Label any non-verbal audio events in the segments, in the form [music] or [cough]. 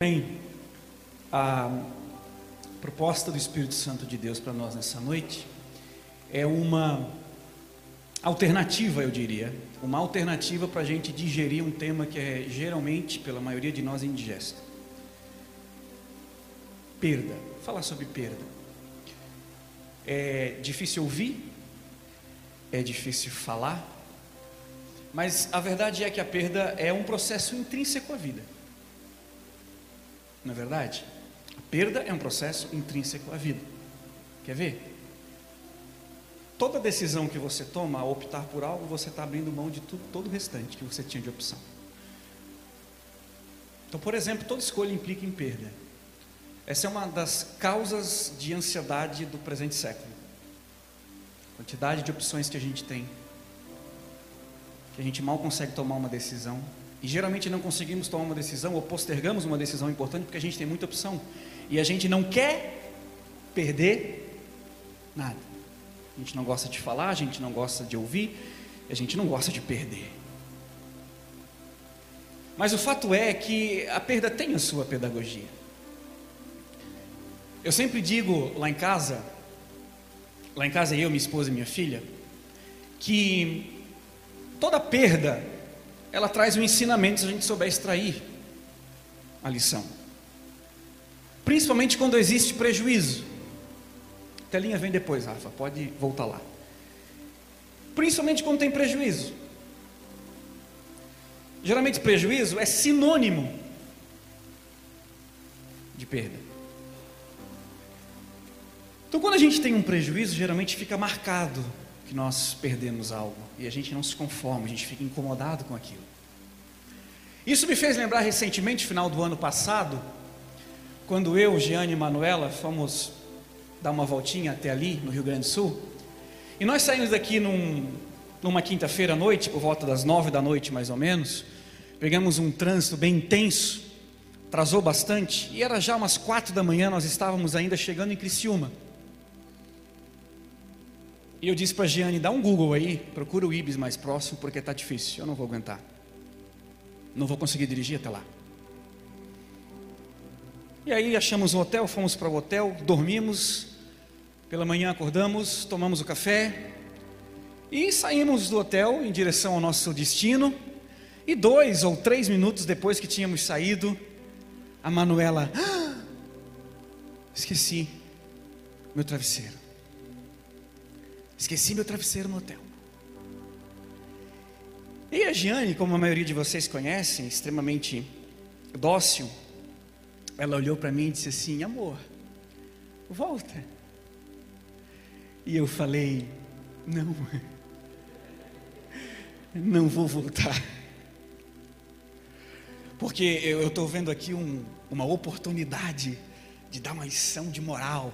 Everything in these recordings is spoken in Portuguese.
Bem, a proposta do Espírito Santo de Deus para nós nessa noite é uma alternativa, eu diria, uma alternativa para a gente digerir um tema que é geralmente, pela maioria de nós, indigesto. Perda. Falar sobre perda. É difícil ouvir, é difícil falar, mas a verdade é que a perda é um processo intrínseco à vida. Não é verdade? A perda é um processo intrínseco à vida. Quer ver? Toda decisão que você toma ao optar por algo, você está abrindo mão de tudo, todo o restante que você tinha de opção. Então, por exemplo, toda escolha implica em perda. Essa é uma das causas de ansiedade do presente século. Quantidade de opções que a gente tem, que a gente mal consegue tomar uma decisão, e geralmente não conseguimos tomar uma decisão ou postergamos uma decisão importante porque a gente tem muita opção. E a gente não quer perder nada. A gente não gosta de falar, a gente não gosta de ouvir, a gente não gosta de perder. Mas o fato é que a perda tem a sua pedagogia. Eu sempre digo lá em casa, lá em casa eu, minha esposa e minha filha, que toda perda ela traz um ensinamento se a gente souber extrair a lição. Principalmente quando existe prejuízo. A telinha vem depois, Rafa, pode voltar lá. Principalmente quando tem prejuízo. Geralmente prejuízo é sinônimo de perda. Então quando a gente tem um prejuízo, geralmente fica marcado que nós perdemos algo e a gente não se conforma, a gente fica incomodado com aquilo. Isso me fez lembrar recentemente, final do ano passado, quando eu, Giane e Manuela fomos dar uma voltinha até ali, no Rio Grande do Sul, e nós saímos daqui num, numa quinta-feira à noite, por volta das nove da noite mais ou menos, pegamos um trânsito bem intenso, atrasou bastante, e era já umas quatro da manhã, nós estávamos ainda chegando em Criciúma. E eu disse para a Giane, dá um Google aí, procura o Ibis mais próximo, porque está difícil, eu não vou aguentar. Não vou conseguir dirigir até lá. E aí achamos um hotel, fomos para o hotel, dormimos, pela manhã acordamos, tomamos o café e saímos do hotel em direção ao nosso destino. E dois ou três minutos depois que tínhamos saído, a Manuela, ah, esqueci meu travesseiro. Esqueci meu travesseiro no hotel. E a Giane, como a maioria de vocês conhecem, extremamente dócil, ela olhou para mim e disse assim: Amor, volta. E eu falei: Não, [laughs] não vou voltar. Porque eu estou vendo aqui um, uma oportunidade de dar uma lição de moral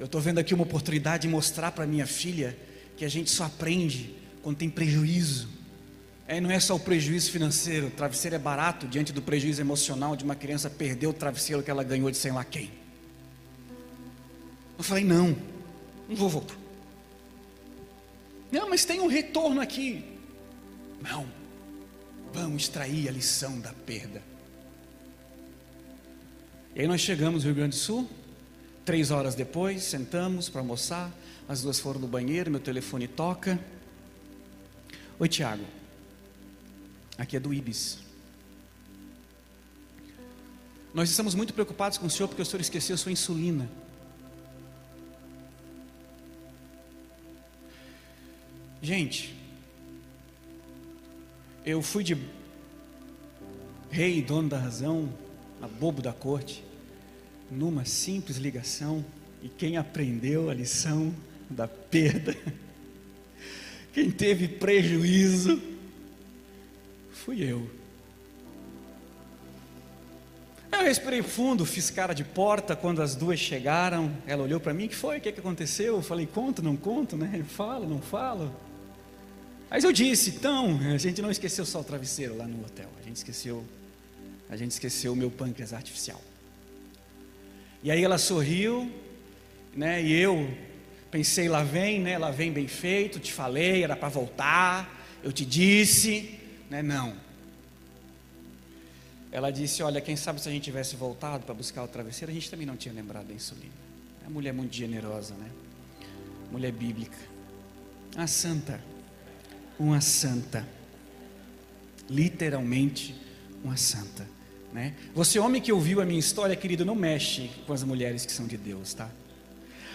eu estou vendo aqui uma oportunidade de mostrar para minha filha que a gente só aprende quando tem prejuízo. É, não é só o prejuízo financeiro, o travesseiro é barato diante do prejuízo emocional de uma criança perder o travesseiro que ela ganhou de sei lá quem. Eu falei, não, não vou voltar. Não, mas tem um retorno aqui. Não, vamos extrair a lição da perda. E aí nós chegamos no Rio Grande do Sul, Três horas depois, sentamos para almoçar. As duas foram no banheiro, meu telefone toca. Oi, Tiago. Aqui é do Ibis. Nós estamos muito preocupados com o senhor porque o senhor esqueceu sua insulina. Gente, eu fui de rei, dono da razão, a bobo da corte numa simples ligação, e quem aprendeu a lição da perda, [laughs] quem teve prejuízo, fui eu. Eu respirei fundo, fiz cara de porta quando as duas chegaram. Ela olhou para mim: o que foi? O que, que aconteceu? Eu falei: conto, não conto, né? Falo, não falo. Mas eu disse: então, a gente não esqueceu só o travesseiro lá no hotel, a gente esqueceu, a gente esqueceu o meu pâncreas artificial. E aí ela sorriu, né? E eu pensei, lá vem, né? Lá vem bem feito, te falei, era para voltar, eu te disse, né? Não. ela disse: Olha, quem sabe se a gente tivesse voltado para buscar o travesseiro, a gente também não tinha lembrado da insulina. É mulher muito generosa, né? Mulher bíblica. Uma santa. Uma santa. Literalmente, uma santa. Né? Você, homem que ouviu a minha história, querido, não mexe com as mulheres que são de Deus, tá?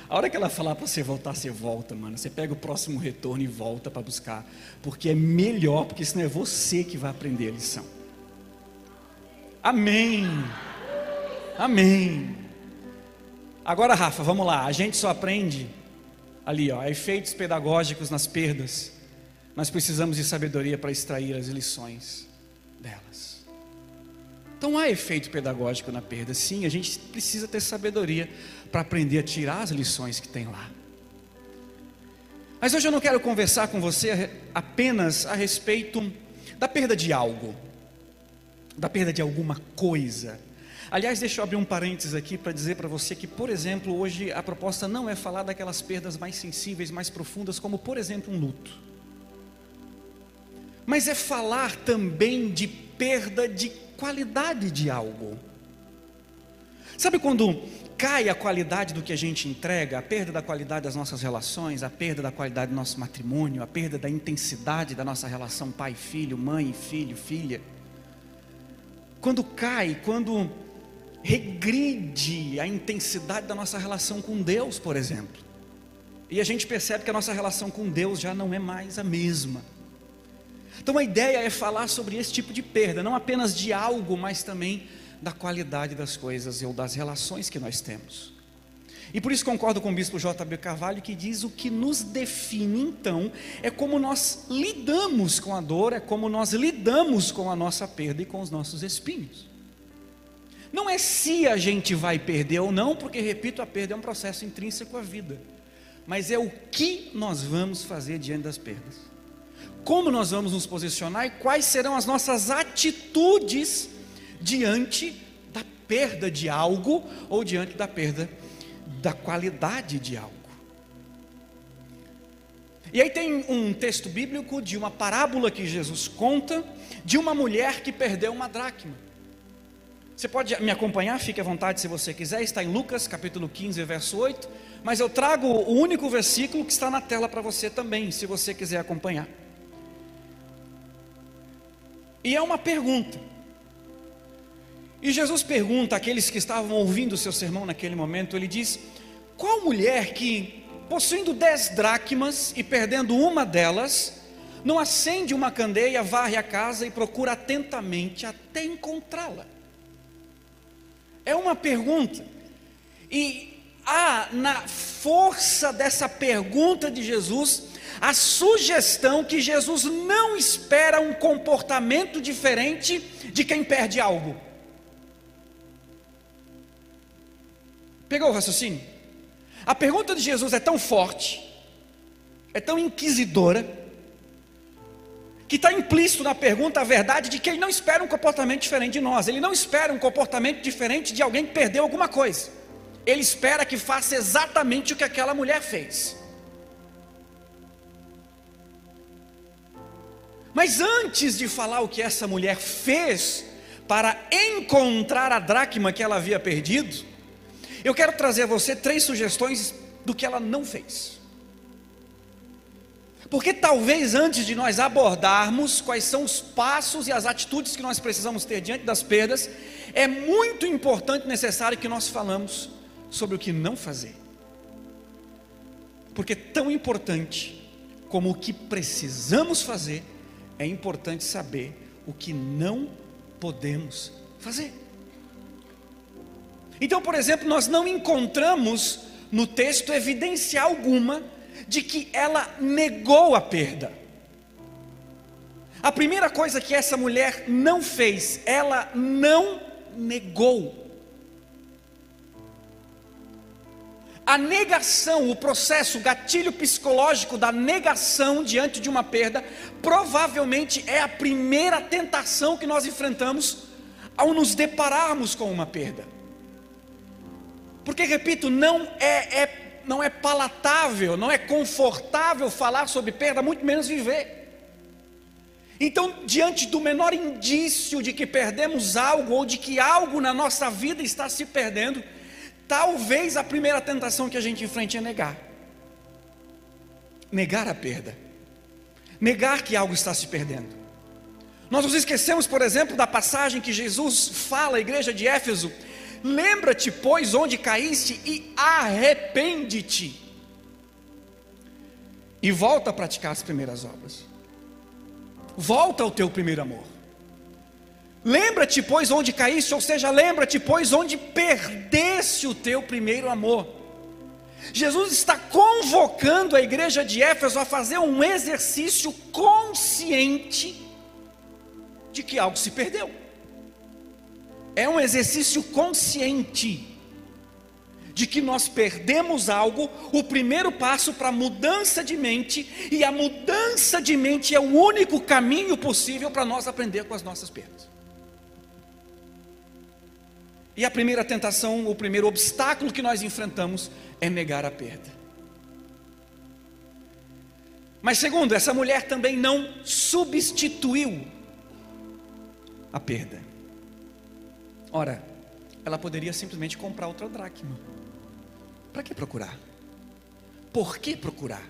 A hora que ela falar para você voltar, você volta, mano. Você pega o próximo retorno e volta para buscar. Porque é melhor, porque senão é você que vai aprender a lição. Amém. Amém. Agora, Rafa, vamos lá. A gente só aprende ali, ó, efeitos pedagógicos nas perdas. Nós precisamos de sabedoria para extrair as lições delas. Então há efeito pedagógico na perda, sim, a gente precisa ter sabedoria para aprender a tirar as lições que tem lá. Mas hoje eu não quero conversar com você apenas a respeito da perda de algo, da perda de alguma coisa. Aliás, deixa eu abrir um parênteses aqui para dizer para você que, por exemplo, hoje a proposta não é falar daquelas perdas mais sensíveis, mais profundas, como, por exemplo, um luto. Mas é falar também de perda de qualidade de algo. Sabe quando cai a qualidade do que a gente entrega, a perda da qualidade das nossas relações, a perda da qualidade do nosso matrimônio, a perda da intensidade da nossa relação pai-filho, mãe-filho, filha? Quando cai, quando regride a intensidade da nossa relação com Deus, por exemplo. E a gente percebe que a nossa relação com Deus já não é mais a mesma. Então a ideia é falar sobre esse tipo de perda, não apenas de algo, mas também da qualidade das coisas ou das relações que nós temos. E por isso concordo com o bispo J.B. Carvalho que diz o que nos define então é como nós lidamos com a dor, é como nós lidamos com a nossa perda e com os nossos espinhos. Não é se a gente vai perder ou não, porque repito, a perda é um processo intrínseco à vida, mas é o que nós vamos fazer diante das perdas como nós vamos nos posicionar e quais serão as nossas atitudes diante da perda de algo ou diante da perda da qualidade de algo. E aí tem um texto bíblico de uma parábola que Jesus conta de uma mulher que perdeu uma dracma. Você pode me acompanhar, fique à vontade se você quiser, está em Lucas capítulo 15, verso 8, mas eu trago o único versículo que está na tela para você também, se você quiser acompanhar. E é uma pergunta. E Jesus pergunta àqueles que estavam ouvindo o seu sermão naquele momento: Ele diz, qual mulher que, possuindo dez dracmas e perdendo uma delas, não acende uma candeia, varre a casa e procura atentamente até encontrá-la? É uma pergunta. E há na força dessa pergunta de Jesus a sugestão que Jesus não espera um comportamento diferente de quem perde algo. Pegou o raciocínio? A pergunta de Jesus é tão forte, é tão inquisidora, que está implícito na pergunta a verdade de que ele não espera um comportamento diferente de nós, ele não espera um comportamento diferente de alguém que perdeu alguma coisa, ele espera que faça exatamente o que aquela mulher fez. Mas antes de falar o que essa mulher fez para encontrar a dracma que ela havia perdido, eu quero trazer a você três sugestões do que ela não fez. Porque talvez antes de nós abordarmos quais são os passos e as atitudes que nós precisamos ter diante das perdas, é muito importante e necessário que nós falamos sobre o que não fazer. Porque tão importante como o que precisamos fazer é importante saber o que não podemos fazer. Então, por exemplo, nós não encontramos no texto evidência alguma de que ela negou a perda. A primeira coisa que essa mulher não fez, ela não negou. A negação, o processo, o gatilho psicológico da negação diante de uma perda, provavelmente é a primeira tentação que nós enfrentamos ao nos depararmos com uma perda. Porque, repito, não é, é, não é palatável, não é confortável falar sobre perda, muito menos viver. Então, diante do menor indício de que perdemos algo ou de que algo na nossa vida está se perdendo, talvez a primeira tentação que a gente enfrente é negar. Negar a perda. Negar que algo está se perdendo. Nós nos esquecemos, por exemplo, da passagem que Jesus fala à igreja de Éfeso: Lembra-te, pois, onde caíste e arrepende-te. E volta a praticar as primeiras obras. Volta ao teu primeiro amor. Lembra-te, pois, onde caíste, ou seja, lembra-te, pois, onde perdeste o teu primeiro amor. Jesus está convocando a igreja de Éfeso a fazer um exercício consciente de que algo se perdeu. É um exercício consciente de que nós perdemos algo, o primeiro passo para a mudança de mente, e a mudança de mente é o único caminho possível para nós aprender com as nossas perdas. E a primeira tentação, o primeiro obstáculo que nós enfrentamos é negar a perda. Mas segundo, essa mulher também não substituiu a perda. Ora, ela poderia simplesmente comprar outra dracma. Para que procurar? Por que procurar?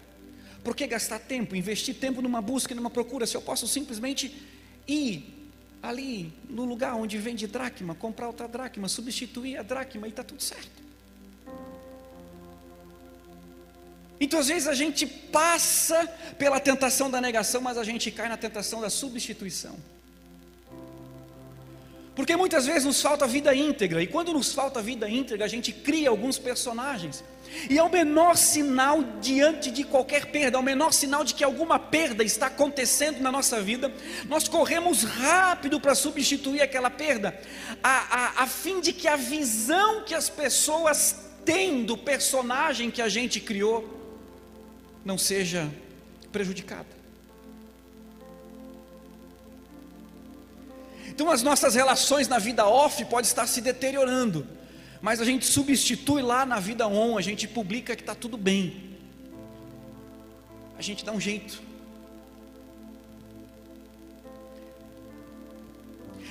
Por que gastar tempo, investir tempo numa busca e numa procura, se eu posso simplesmente ir ali no lugar onde vende dracma, comprar outra dracma, substituir a dracma e está tudo certo. Então, às vezes, a gente passa pela tentação da negação, mas a gente cai na tentação da substituição. Porque muitas vezes nos falta vida íntegra, e quando nos falta vida íntegra, a gente cria alguns personagens. E é o menor sinal diante de qualquer perda, é o menor sinal de que alguma perda está acontecendo na nossa vida, nós corremos rápido para substituir aquela perda, a, a, a fim de que a visão que as pessoas têm do personagem que a gente criou não seja prejudicada. Então as nossas relações na vida off podem estar se deteriorando, mas a gente substitui lá na vida on, a gente publica que está tudo bem. A gente dá um jeito.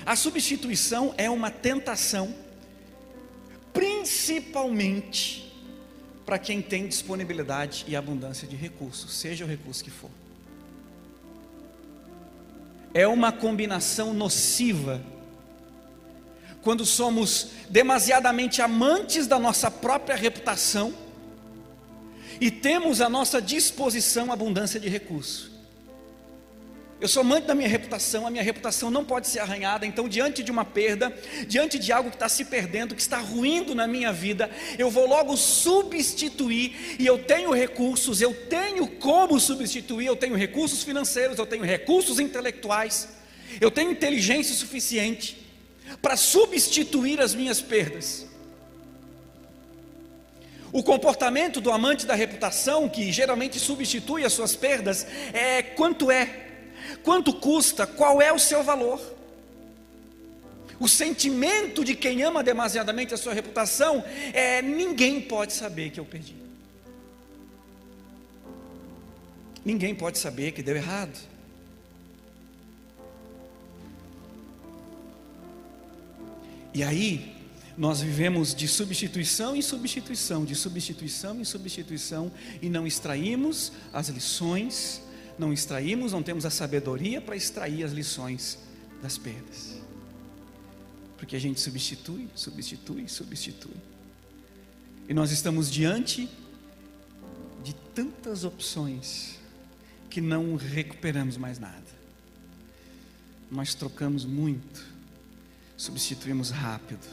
A substituição é uma tentação, principalmente para quem tem disponibilidade e abundância de recursos, seja o recurso que for é uma combinação nociva. Quando somos demasiadamente amantes da nossa própria reputação e temos à nossa disposição abundância de recursos. Eu sou amante da minha reputação, a minha reputação não pode ser arranhada, então, diante de uma perda, diante de algo que está se perdendo, que está ruindo na minha vida, eu vou logo substituir, e eu tenho recursos, eu tenho como substituir, eu tenho recursos financeiros, eu tenho recursos intelectuais, eu tenho inteligência suficiente para substituir as minhas perdas. O comportamento do amante da reputação, que geralmente substitui as suas perdas, é quanto é Quanto custa? Qual é o seu valor? O sentimento de quem ama demasiadamente a sua reputação é: ninguém pode saber que eu perdi. Ninguém pode saber que deu errado. E aí, nós vivemos de substituição em substituição, de substituição em substituição, e não extraímos as lições não extraímos, não temos a sabedoria para extrair as lições das perdas. Porque a gente substitui, substitui, substitui. E nós estamos diante de tantas opções que não recuperamos mais nada. Nós trocamos muito, substituímos rápido.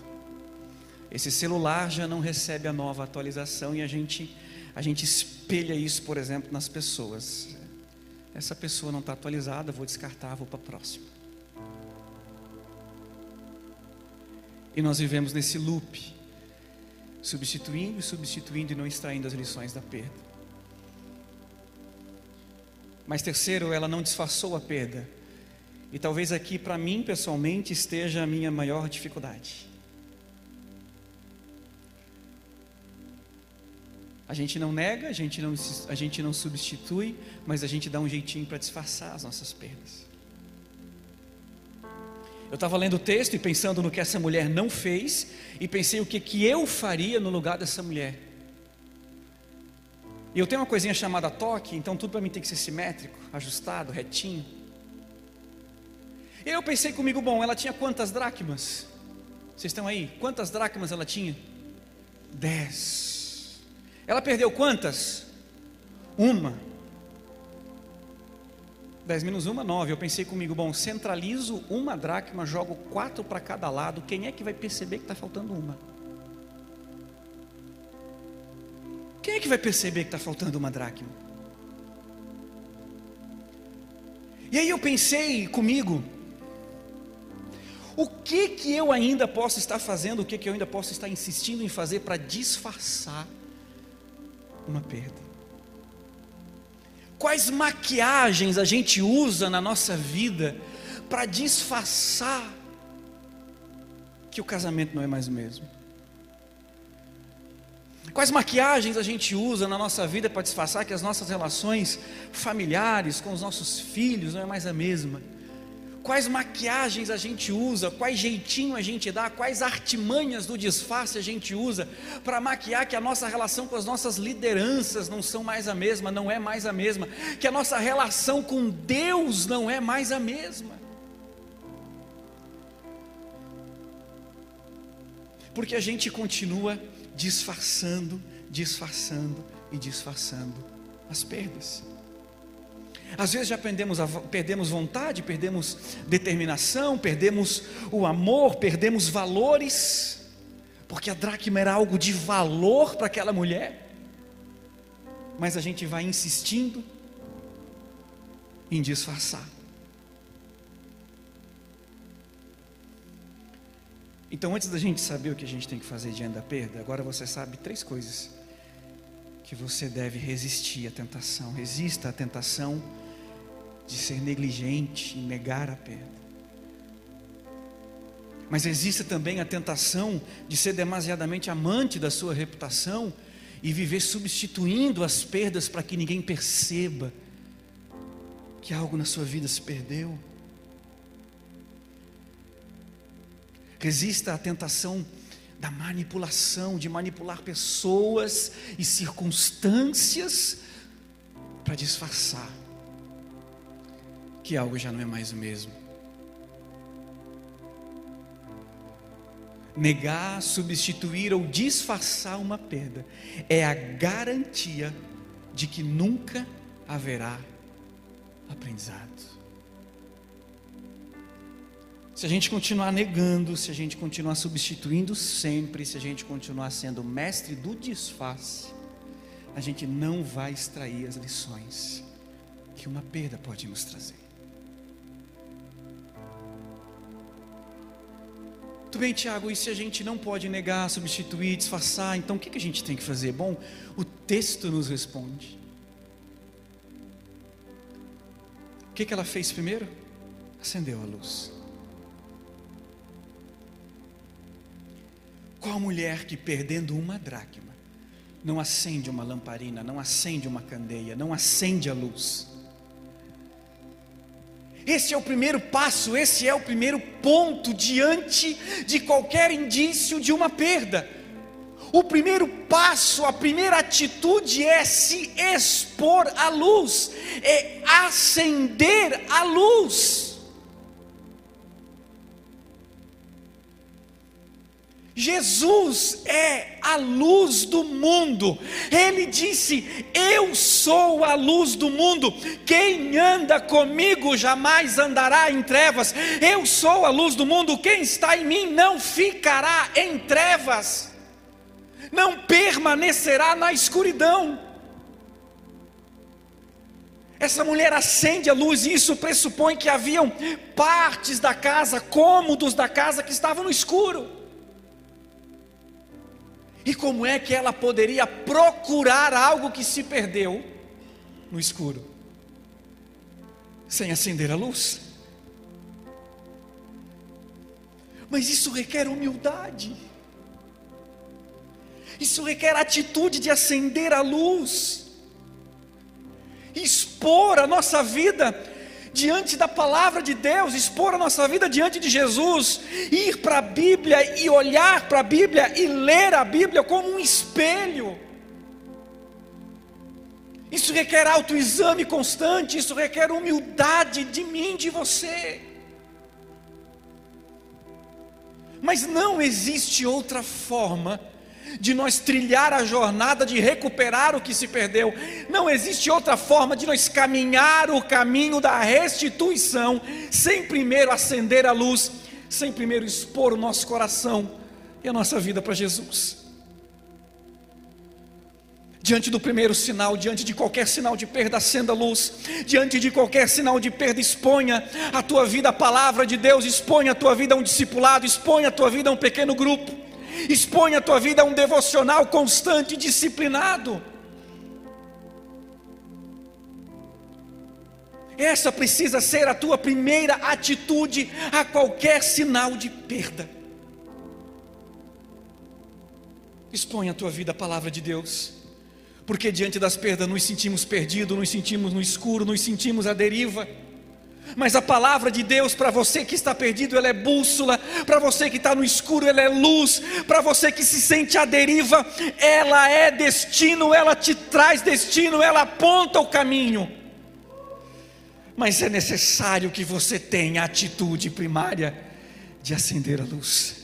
Esse celular já não recebe a nova atualização e a gente a gente espelha isso, por exemplo, nas pessoas. Essa pessoa não está atualizada, vou descartar, vou para a próxima. E nós vivemos nesse loop, substituindo e substituindo e não extraindo as lições da perda. Mas terceiro, ela não disfarçou a perda. E talvez aqui para mim pessoalmente esteja a minha maior dificuldade. A gente não nega, a gente não, a gente não substitui, mas a gente dá um jeitinho para disfarçar as nossas perdas. Eu estava lendo o texto e pensando no que essa mulher não fez, e pensei o que, que eu faria no lugar dessa mulher. E eu tenho uma coisinha chamada toque, então tudo para mim tem que ser simétrico, ajustado, retinho. E eu pensei comigo, bom, ela tinha quantas dracmas? Vocês estão aí? Quantas dracmas ela tinha? Dez. Ela perdeu quantas? Uma. 10 menos uma, 9. Eu pensei comigo, bom, centralizo uma dracma, jogo quatro para cada lado. Quem é que vai perceber que está faltando uma? Quem é que vai perceber que está faltando uma dracma? E aí eu pensei comigo, o que que eu ainda posso estar fazendo, o que que eu ainda posso estar insistindo em fazer para disfarçar uma perda? Quais maquiagens a gente usa na nossa vida para disfarçar que o casamento não é mais o mesmo? Quais maquiagens a gente usa na nossa vida para disfarçar que as nossas relações familiares com os nossos filhos não é mais a mesma? Quais maquiagens a gente usa, quais jeitinho a gente dá, quais artimanhas do disfarce a gente usa para maquiar que a nossa relação com as nossas lideranças não são mais a mesma, não é mais a mesma, que a nossa relação com Deus não é mais a mesma. Porque a gente continua disfarçando, disfarçando e disfarçando as perdas. Às vezes já perdemos, a, perdemos vontade, perdemos determinação, perdemos o amor, perdemos valores, porque a dracma era algo de valor para aquela mulher, mas a gente vai insistindo em disfarçar. Então, antes da gente saber o que a gente tem que fazer diante da perda, agora você sabe três coisas que você deve resistir à tentação. Resista à tentação de ser negligente e negar a perda. Mas existe também a tentação de ser demasiadamente amante da sua reputação e viver substituindo as perdas para que ninguém perceba que algo na sua vida se perdeu. Resista à tentação da manipulação, de manipular pessoas e circunstâncias para disfarçar que algo já não é mais o mesmo. Negar, substituir ou disfarçar uma perda é a garantia de que nunca haverá aprendizado. Se a gente continuar negando, se a gente continuar substituindo sempre, se a gente continuar sendo mestre do disfarce, a gente não vai extrair as lições que uma perda pode nos trazer. Tudo bem, Tiago, e se a gente não pode negar, substituir, disfarçar, então o que, a gente tem que fazer? Bom, o texto nos responde. O que, ela fez primeiro? Acendeu a luz. Qual mulher que perdendo uma dracma não acende uma lamparina, não acende uma candeia, não acende a luz? Esse é o primeiro passo, esse é o primeiro ponto diante de qualquer indício de uma perda. O primeiro passo, a primeira atitude é se expor à luz, é acender a luz. Jesus é a luz do mundo. Ele disse: Eu sou a luz do mundo. Quem anda comigo jamais andará em trevas. Eu sou a luz do mundo. Quem está em mim não ficará em trevas, não permanecerá na escuridão. Essa mulher acende a luz, e isso pressupõe que haviam partes da casa, cômodos da casa que estavam no escuro. E como é que ela poderia procurar algo que se perdeu no escuro? Sem acender a luz. Mas isso requer humildade. Isso requer atitude de acender a luz. Expor a nossa vida diante da palavra de Deus, expor a nossa vida diante de Jesus, ir para a Bíblia e olhar para a Bíblia e ler a Bíblia como um espelho. Isso requer autoexame constante, isso requer humildade de mim, de você. Mas não existe outra forma de nós trilhar a jornada de recuperar o que se perdeu. Não existe outra forma de nós caminhar o caminho da restituição sem primeiro acender a luz, sem primeiro expor o nosso coração e a nossa vida para Jesus. Diante do primeiro sinal, diante de qualquer sinal de perda, acenda a luz. Diante de qualquer sinal de perda, exponha a tua vida à palavra de Deus, exponha a tua vida a um discipulado, exponha a tua vida a um pequeno grupo. Expõe a tua vida a um devocional constante e disciplinado. Essa precisa ser a tua primeira atitude a qualquer sinal de perda. Expõe a tua vida à palavra de Deus, porque diante das perdas nos sentimos perdidos, nos sentimos no escuro, nos sentimos à deriva. Mas a palavra de Deus para você que está perdido, ela é bússola, para você que está no escuro, ela é luz, para você que se sente à deriva, ela é destino, ela te traz destino, ela aponta o caminho. Mas é necessário que você tenha a atitude primária de acender a luz,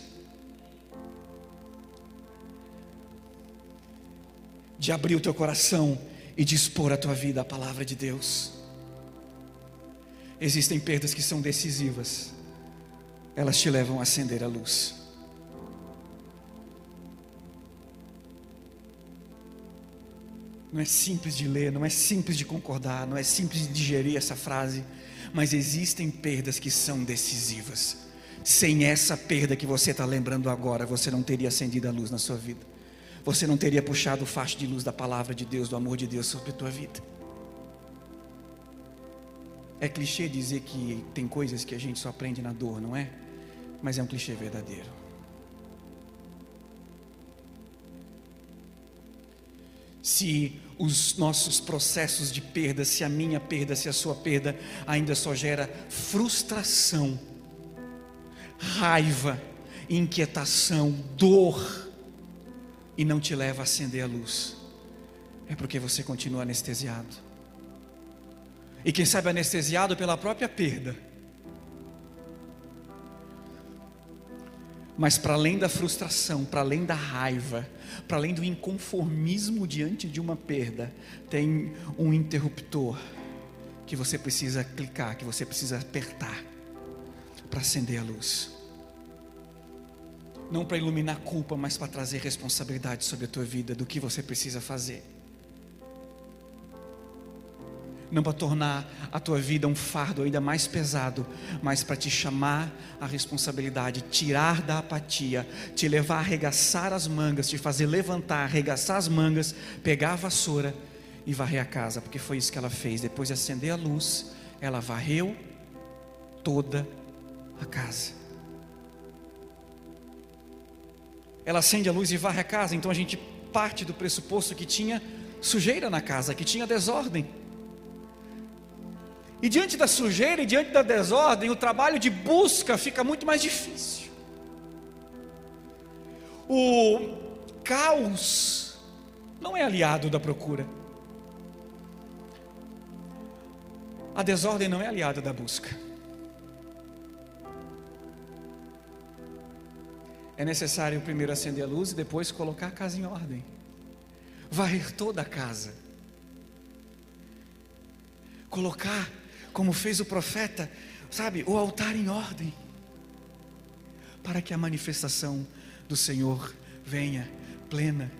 de abrir o teu coração e dispor a tua vida à palavra de Deus. Existem perdas que são decisivas, elas te levam a acender a luz. Não é simples de ler, não é simples de concordar, não é simples de digerir essa frase, mas existem perdas que são decisivas. Sem essa perda que você está lembrando agora, você não teria acendido a luz na sua vida, você não teria puxado o facho de luz da palavra de Deus, do amor de Deus sobre a tua vida. É clichê dizer que tem coisas que a gente só aprende na dor, não é? Mas é um clichê verdadeiro. Se os nossos processos de perda, se a minha perda, se a sua perda ainda só gera frustração, raiva, inquietação, dor, e não te leva a acender a luz, é porque você continua anestesiado e quem sabe anestesiado pela própria perda. Mas para além da frustração, para além da raiva, para além do inconformismo diante de uma perda, tem um interruptor que você precisa clicar, que você precisa apertar para acender a luz. Não para iluminar culpa, mas para trazer responsabilidade sobre a tua vida, do que você precisa fazer não para tornar a tua vida um fardo ainda mais pesado, mas para te chamar a responsabilidade, tirar da apatia, te levar a arregaçar as mangas, te fazer levantar, arregaçar as mangas, pegar a vassoura e varrer a casa, porque foi isso que ela fez. Depois de acender a luz, ela varreu toda a casa. Ela acende a luz e varre a casa, então a gente parte do pressuposto que tinha sujeira na casa, que tinha desordem. E diante da sujeira e diante da desordem, o trabalho de busca fica muito mais difícil. O caos não é aliado da procura. A desordem não é aliada da busca. É necessário primeiro acender a luz e depois colocar a casa em ordem. Varrer toda a casa. Colocar como fez o profeta, sabe, o altar em ordem, para que a manifestação do Senhor venha plena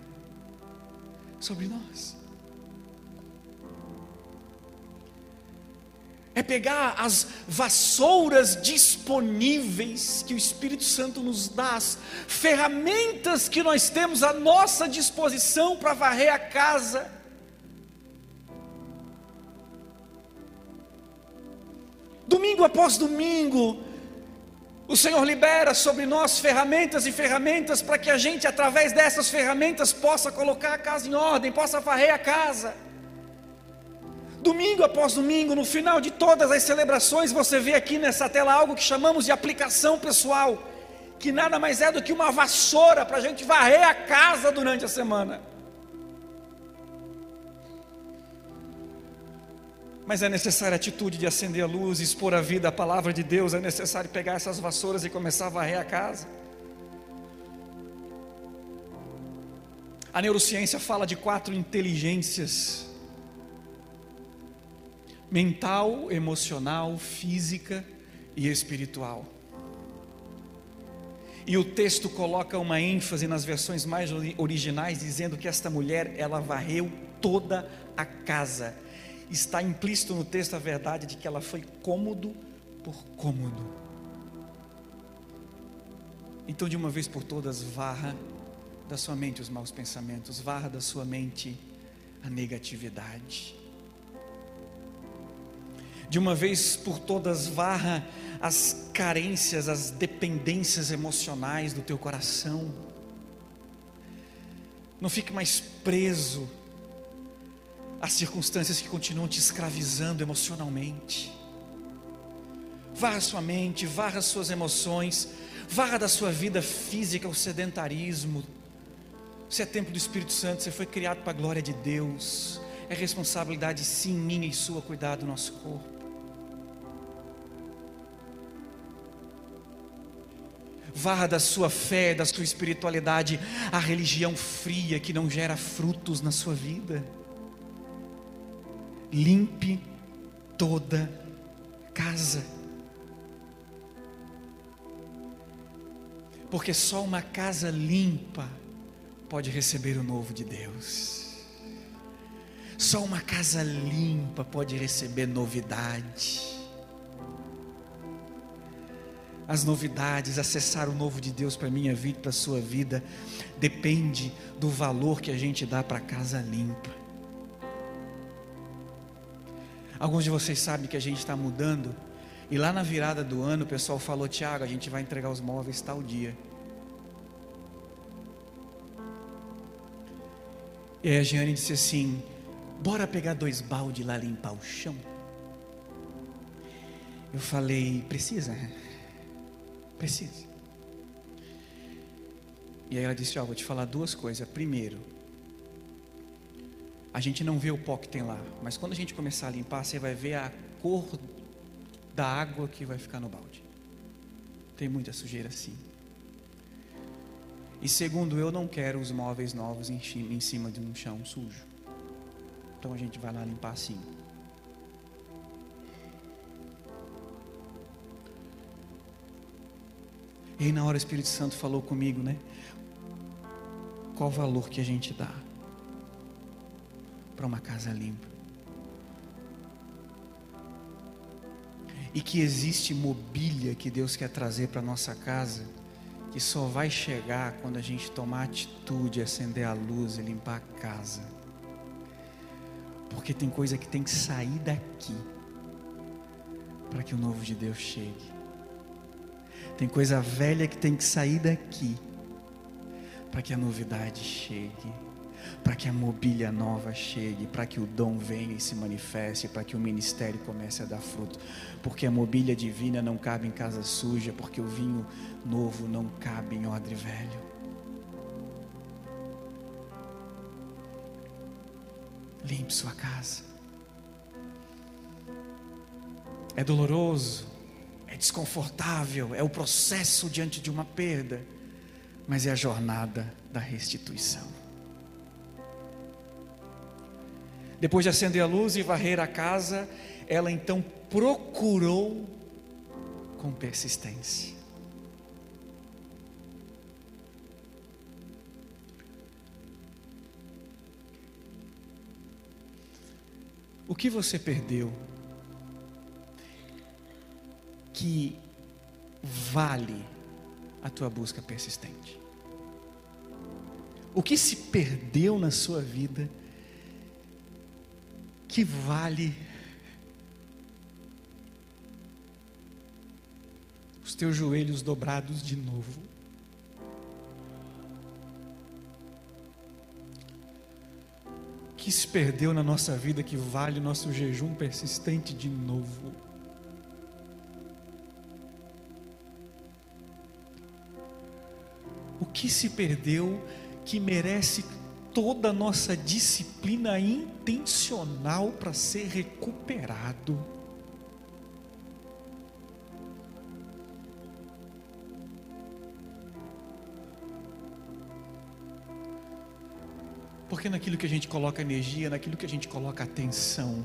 sobre nós. É pegar as vassouras disponíveis que o Espírito Santo nos dá, as ferramentas que nós temos à nossa disposição para varrer a casa, Domingo após domingo, o Senhor libera sobre nós ferramentas e ferramentas para que a gente, através dessas ferramentas, possa colocar a casa em ordem, possa varrer a casa. Domingo após domingo, no final de todas as celebrações, você vê aqui nessa tela algo que chamamos de aplicação pessoal, que nada mais é do que uma vassoura para a gente varrer a casa durante a semana. Mas é necessária a atitude de acender a luz, expor a vida, a palavra de Deus. É necessário pegar essas vassouras e começar a varrer a casa. A neurociência fala de quatro inteligências: mental, emocional, física e espiritual. E o texto coloca uma ênfase nas versões mais originais, dizendo que esta mulher, ela varreu toda a casa está implícito no texto a verdade de que ela foi cômodo por cômodo. Então, de uma vez por todas, varra da sua mente os maus pensamentos, varra da sua mente a negatividade. De uma vez por todas, varra as carências, as dependências emocionais do teu coração. Não fique mais preso as circunstâncias que continuam te escravizando emocionalmente. Varra sua mente, varra suas emoções, varra da sua vida física o sedentarismo. Você é templo do Espírito Santo, você foi criado para a glória de Deus. É responsabilidade, sim, minha e sua, cuidar do nosso corpo. Varra da sua fé, da sua espiritualidade, a religião fria que não gera frutos na sua vida limpe toda casa. Porque só uma casa limpa pode receber o novo de Deus. Só uma casa limpa pode receber novidade. As novidades, acessar o novo de Deus para a minha vida, para a sua vida, depende do valor que a gente dá para a casa limpa. Alguns de vocês sabem que a gente está mudando. E lá na virada do ano o pessoal falou: Tiago, a gente vai entregar os móveis tal dia. E aí a Jeane disse assim: Bora pegar dois baldes lá limpar o chão. Eu falei: Precisa? Precisa. E aí ela disse: Ó, oh, vou te falar duas coisas. Primeiro, a gente não vê o pó que tem lá, mas quando a gente começar a limpar, você vai ver a cor da água que vai ficar no balde. Tem muita sujeira assim. E segundo, eu não quero os móveis novos em cima de um chão sujo. Então a gente vai lá limpar assim. E aí na hora o Espírito Santo falou comigo, né? Qual o valor que a gente dá? Para uma casa limpa. E que existe mobília que Deus quer trazer para nossa casa, que só vai chegar quando a gente tomar atitude, acender a luz e limpar a casa. Porque tem coisa que tem que sair daqui para que o novo de Deus chegue. Tem coisa velha que tem que sair daqui para que a novidade chegue para que a mobília nova chegue, para que o dom venha e se manifeste, para que o ministério comece a dar fruto. Porque a mobília divina não cabe em casa suja, porque o vinho novo não cabe em odre velho. Limpe sua casa. É doloroso, é desconfortável, é o processo diante de uma perda, mas é a jornada da restituição. Depois de acender a luz e varrer a casa, ela então procurou com persistência. O que você perdeu que vale a tua busca persistente? O que se perdeu na sua vida? Que vale os teus joelhos dobrados de novo. Que se perdeu na nossa vida que vale o nosso jejum persistente de novo? O que se perdeu que merece toda a nossa disciplina intencional para ser recuperado? Porque naquilo que a gente coloca energia, naquilo que a gente coloca atenção,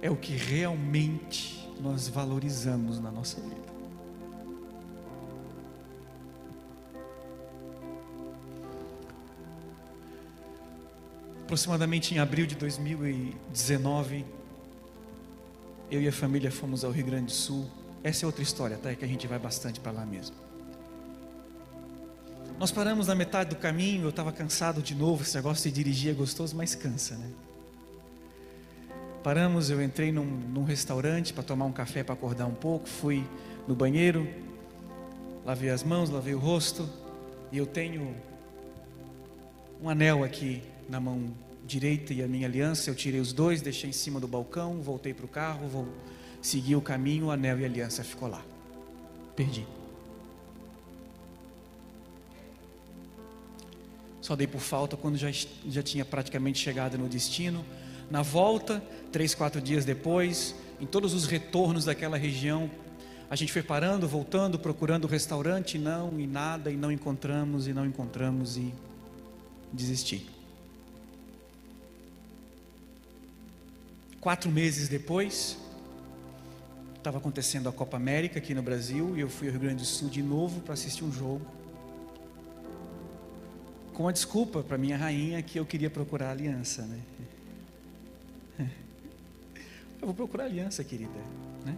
é o que realmente nós valorizamos na nossa vida. Aproximadamente em abril de 2019, eu e a família fomos ao Rio Grande do Sul. Essa é outra história, tá? É que a gente vai bastante para lá mesmo. Nós paramos na metade do caminho, eu estava cansado de novo, esse negócio de dirigir é gostoso, mas cansa, né? Paramos, eu entrei num, num restaurante para tomar um café para acordar um pouco, fui no banheiro, lavei as mãos, lavei o rosto, e eu tenho um anel aqui na mão direita e a minha aliança, eu tirei os dois, deixei em cima do balcão, voltei para o carro, vou seguir o caminho, o anel e a aliança ficou lá. Perdi. Só dei por falta quando já, já tinha praticamente chegado no destino. Na volta, três, quatro dias depois, em todos os retornos daquela região, a gente foi parando, voltando, procurando o restaurante, não, e nada, e não encontramos, e não encontramos, e desisti. Quatro meses depois, estava acontecendo a Copa América aqui no Brasil, e eu fui ao Rio Grande do Sul de novo para assistir um jogo com a desculpa para minha rainha que eu queria procurar aliança, né? [laughs] Eu vou procurar aliança, querida, né?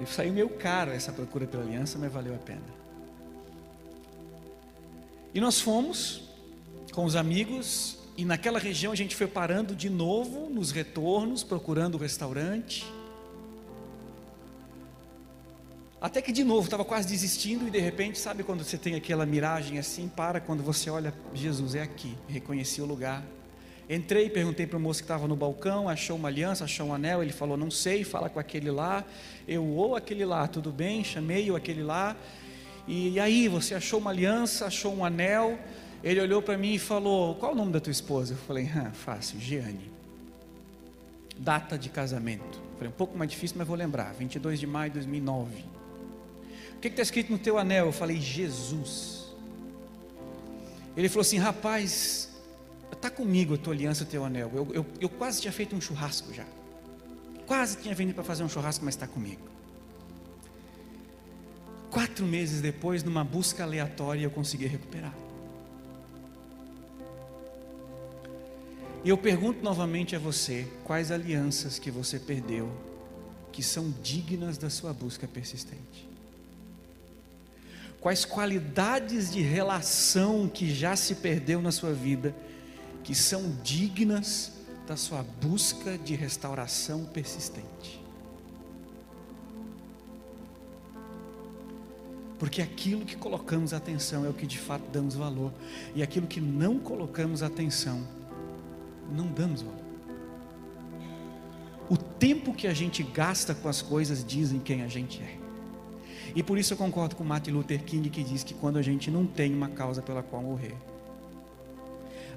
E saiu meio caro essa procura pela aliança, mas valeu a pena. E nós fomos com os amigos e naquela região a gente foi parando de novo nos retornos, procurando o restaurante. Até que de novo estava quase desistindo e de repente, sabe quando você tem aquela miragem assim, para quando você olha, Jesus é aqui, reconheci o lugar. Entrei, perguntei para o moço que estava no balcão, achou uma aliança, achou um anel, ele falou, não sei, fala com aquele lá. Eu, ou aquele lá, tudo bem, chamei o aquele lá. E, e aí, você achou uma aliança, achou um anel. Ele olhou para mim e falou, qual o nome da tua esposa? Eu falei, ah, fácil, Giane. Data de casamento. Eu falei, um pouco mais difícil, mas vou lembrar, 22 de maio de 2009. O que está escrito no teu anel? Eu falei, Jesus. Ele falou assim, rapaz, está comigo a tua aliança, o teu anel. Eu, eu, eu quase tinha feito um churrasco já. Quase tinha vindo para fazer um churrasco, mas está comigo. Quatro meses depois, numa busca aleatória, eu consegui recuperar. E eu pergunto novamente a você: quais alianças que você perdeu que são dignas da sua busca persistente? quais qualidades de relação que já se perdeu na sua vida, que são dignas da sua busca de restauração persistente. Porque aquilo que colocamos atenção é o que de fato damos valor, e aquilo que não colocamos atenção, não damos valor. O tempo que a gente gasta com as coisas dizem quem a gente é. E por isso eu concordo com Martin Luther King que diz que quando a gente não tem uma causa pela qual morrer,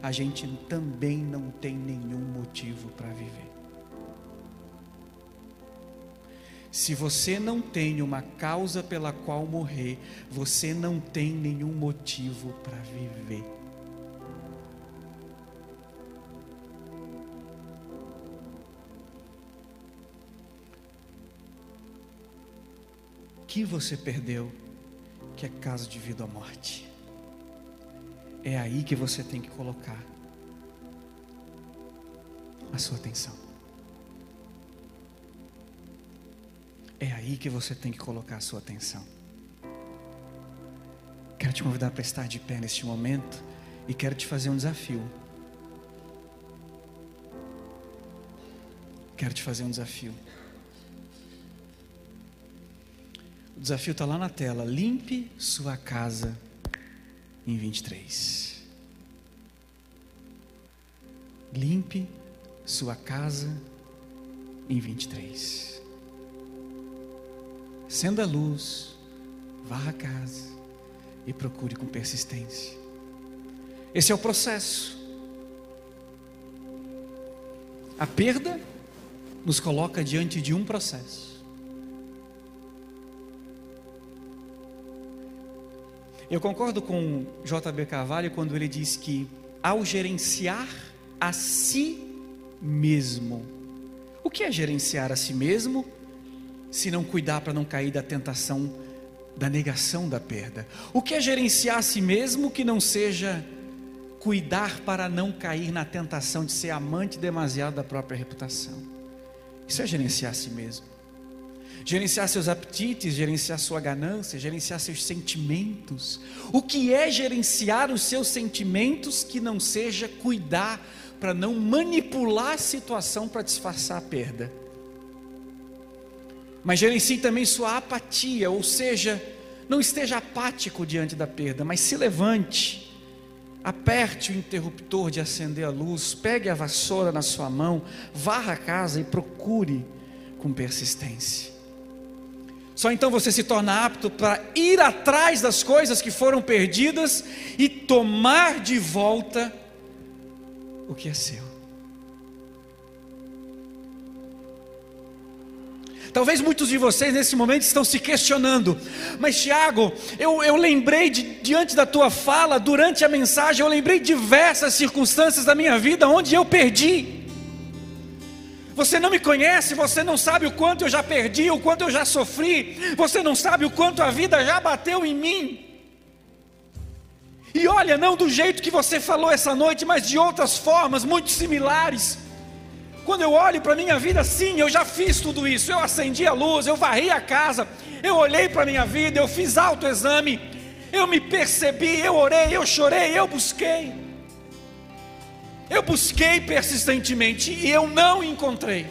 a gente também não tem nenhum motivo para viver. Se você não tem uma causa pela qual morrer, você não tem nenhum motivo para viver. Que você perdeu, que é caso de vida ou morte. É aí que você tem que colocar a sua atenção. É aí que você tem que colocar a sua atenção. Quero te convidar para estar de pé neste momento e quero te fazer um desafio. Quero te fazer um desafio. Desafio está lá na tela. Limpe sua casa em 23. limpe sua casa em 23. Acenda a luz, varra a casa e procure com persistência. Esse é o processo. A perda nos coloca diante de um processo. Eu concordo com J.B. Carvalho quando ele diz que ao gerenciar a si mesmo, o que é gerenciar a si mesmo? Se não cuidar para não cair da tentação da negação da perda. O que é gerenciar a si mesmo que não seja cuidar para não cair na tentação de ser amante demasiado da própria reputação? Isso é gerenciar a si mesmo. Gerenciar seus apetites, gerenciar sua ganância, gerenciar seus sentimentos. O que é gerenciar os seus sentimentos que não seja cuidar para não manipular a situação para disfarçar a perda? Mas gerencie também sua apatia, ou seja, não esteja apático diante da perda, mas se levante, aperte o interruptor de acender a luz, pegue a vassoura na sua mão, varra a casa e procure com persistência. Só então você se torna apto para ir atrás das coisas que foram perdidas e tomar de volta o que é seu. Talvez muitos de vocês nesse momento estão se questionando, mas Tiago, eu, eu lembrei de, diante da tua fala, durante a mensagem, eu lembrei diversas circunstâncias da minha vida onde eu perdi. Você não me conhece, você não sabe o quanto eu já perdi, o quanto eu já sofri, você não sabe o quanto a vida já bateu em mim. E olha, não do jeito que você falou essa noite, mas de outras formas muito similares. Quando eu olho para a minha vida, sim, eu já fiz tudo isso. Eu acendi a luz, eu varri a casa, eu olhei para a minha vida, eu fiz autoexame, eu me percebi, eu orei, eu chorei, eu busquei. Eu busquei persistentemente e eu não encontrei.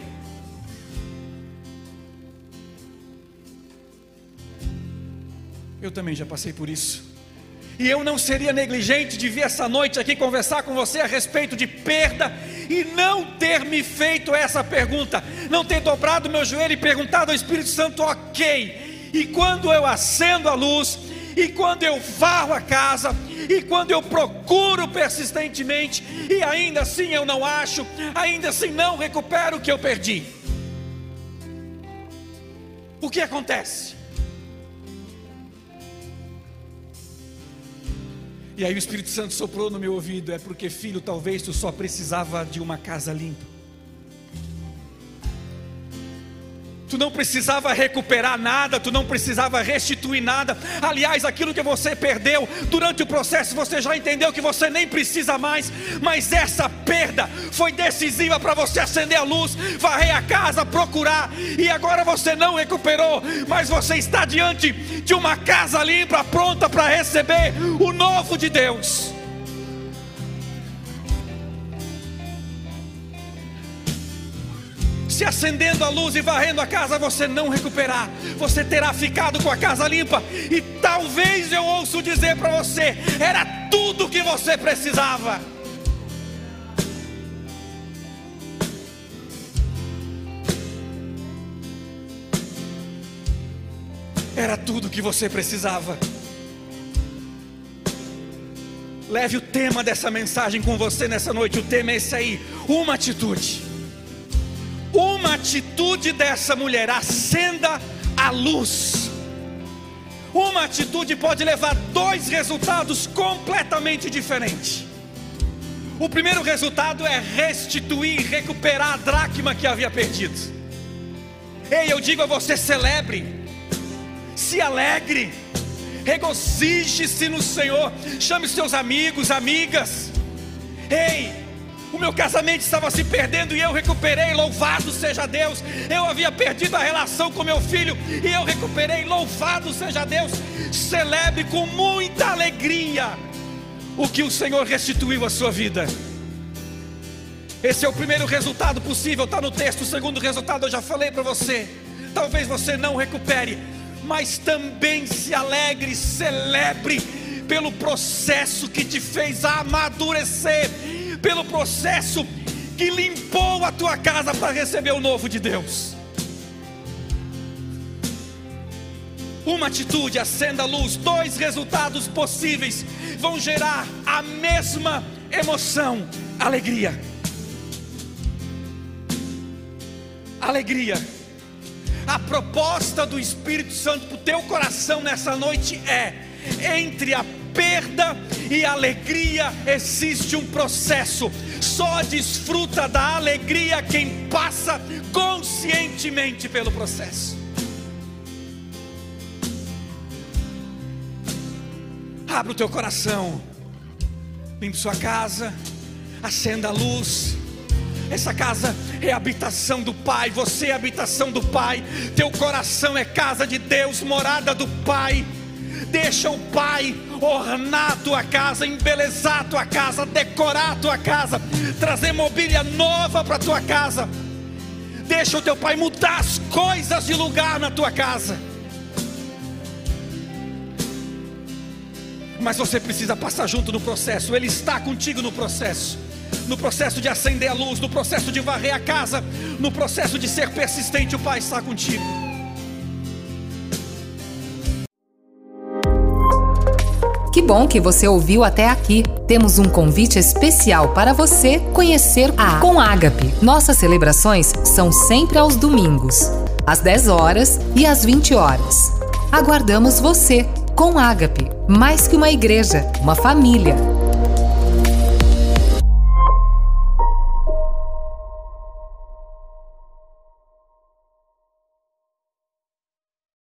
Eu também já passei por isso. E eu não seria negligente de vir essa noite aqui conversar com você a respeito de perda e não ter me feito essa pergunta, não ter dobrado meu joelho e perguntado ao Espírito Santo, ok. E quando eu acendo a luz, e quando eu varro a casa, e quando eu procuro persistentemente, e ainda assim eu não acho, ainda assim não recupero o que eu perdi. O que acontece? E aí o Espírito Santo soprou no meu ouvido: é porque, filho, talvez tu só precisava de uma casa limpa. Tu não precisava recuperar nada, tu não precisava restituir nada. Aliás, aquilo que você perdeu durante o processo, você já entendeu que você nem precisa mais. Mas essa perda foi decisiva para você acender a luz, varrer a casa, procurar. E agora você não recuperou, mas você está diante de uma casa limpa, pronta para receber o novo de Deus. Se acendendo a luz e varrendo a casa, você não recuperar, você terá ficado com a casa limpa, e talvez eu ouço dizer para você: era tudo que você precisava. Era tudo que você precisava. Leve o tema dessa mensagem com você nessa noite. O tema é esse aí: uma atitude uma atitude dessa mulher, acenda a luz. Uma atitude pode levar dois resultados completamente diferentes. O primeiro resultado é restituir, recuperar a dracma que havia perdido. Ei, eu digo a você: celebre, se alegre, regozije-se no Senhor, chame seus amigos, amigas. Ei, o meu casamento estava se perdendo e eu recuperei, louvado seja Deus. Eu havia perdido a relação com meu filho e eu recuperei, louvado seja Deus. Celebre com muita alegria o que o Senhor restituiu à sua vida. Esse é o primeiro resultado possível, está no texto. O segundo resultado eu já falei para você. Talvez você não recupere, mas também se alegre, celebre pelo processo que te fez amadurecer pelo processo que limpou a tua casa para receber o novo de Deus. Uma atitude, acenda a luz, dois resultados possíveis vão gerar a mesma emoção, alegria. Alegria. A proposta do Espírito Santo para o teu coração nessa noite é: entre a perda e alegria existe um processo. Só desfruta da alegria quem passa conscientemente pelo processo. Abra o teu coração, limpe sua casa, acenda a luz. Essa casa é habitação do Pai, você é habitação do Pai, teu coração é casa de Deus, morada do Pai. Deixa o Pai ornar a tua casa, embelezar a tua casa, decorar a tua casa, trazer mobília nova para a tua casa. Deixa o teu Pai mudar as coisas de lugar na tua casa. mas você precisa passar junto no processo, Ele está contigo no processo. No processo de acender a luz, no processo de varrer a casa, no processo de ser persistente, o Pai está contigo. Que bom que você ouviu até aqui. Temos um convite especial para você conhecer a Com Ágape. Nossas celebrações são sempre aos domingos, às 10 horas e às 20 horas. Aguardamos você com Ágape, mais que uma igreja, uma família.